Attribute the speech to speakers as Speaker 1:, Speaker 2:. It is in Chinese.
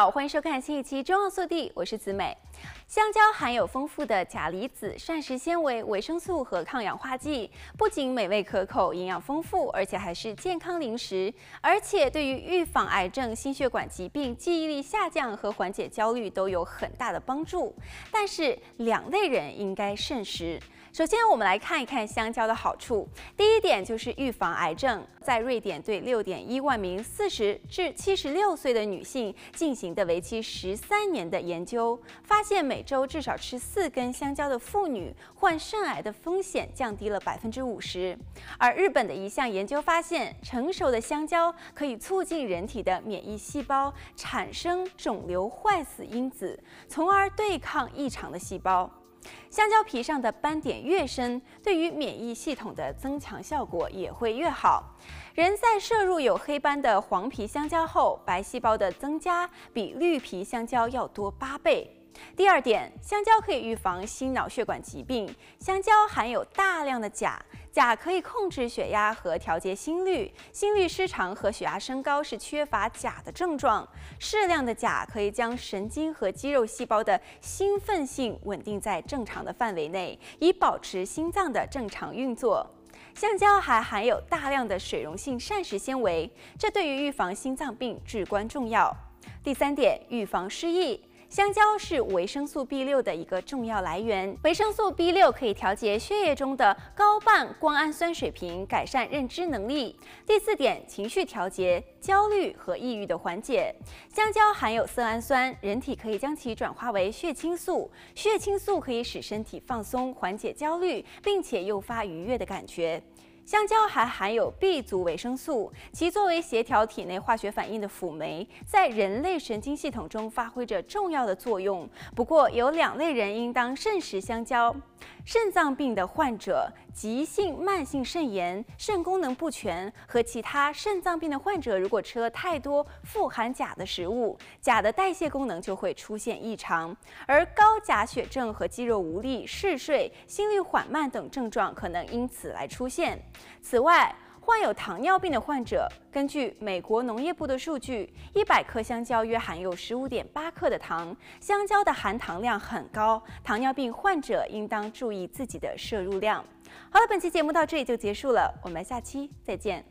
Speaker 1: 好，欢迎收看新一期《中澳速递》，我是子美。香蕉含有丰富的钾离子、膳食纤维、维生素和抗氧化剂，不仅美味可口、营养丰富，而且还是健康零食，而且对于预防癌症、心血管疾病、记忆力下降和缓解焦虑都有很大的帮助。但是两类人应该慎食。首先，我们来看一看香蕉的好处。第一点就是预防癌症。在瑞典对六点一万名四十至七十六岁的女性进行的为期十三年的研究，发现每周至少吃四根香蕉的妇女患肾癌的风险降低了百分之五十。而日本的一项研究发现，成熟的香蕉可以促进人体的免疫细胞产生肿瘤坏死因子，从而对抗异常的细胞。香蕉皮上的斑点越深，对于免疫系统的增强效果也会越好。人在摄入有黑斑的黄皮香蕉后，白细胞的增加比绿皮香蕉要多八倍。第二点，香蕉可以预防心脑血管疾病。香蕉含有大量的钾，钾可以控制血压和调节心率。心律失常和血压升高是缺乏钾的症状。适量的钾可以将神经和肌肉细胞的兴奋性稳定在正常的范围内，以保持心脏的正常运作。香蕉还含有大量的水溶性膳食纤维，这对于预防心脏病至关重要。第三点，预防失忆。香蕉是维生素 B 六的一个重要来源。维生素 B 六可以调节血液中的高半胱氨酸水平，改善认知能力。第四点，情绪调节、焦虑和抑郁的缓解。香蕉含有色氨酸，人体可以将其转化为血清素。血清素可以使身体放松，缓解焦虑，并且诱发愉悦的感觉。香蕉还含有 B 族维生素，其作为协调体内化学反应的辅酶，在人类神经系统中发挥着重要的作用。不过，有两类人应当慎食香蕉。肾脏病的患者、急性慢性肾炎、肾功能不全和其他肾脏病的患者，如果吃了太多富含钾的食物，钾的代谢功能就会出现异常，而高钾血症和肌肉无力、嗜睡、心率缓慢等症状可能因此来出现。此外，患有糖尿病的患者，根据美国农业部的数据，一百克香蕉约含有十五点八克的糖，香蕉的含糖量很高，糖尿病患者应当注意自己的摄入量。好了，本期节目到这里就结束了，我们下期再见。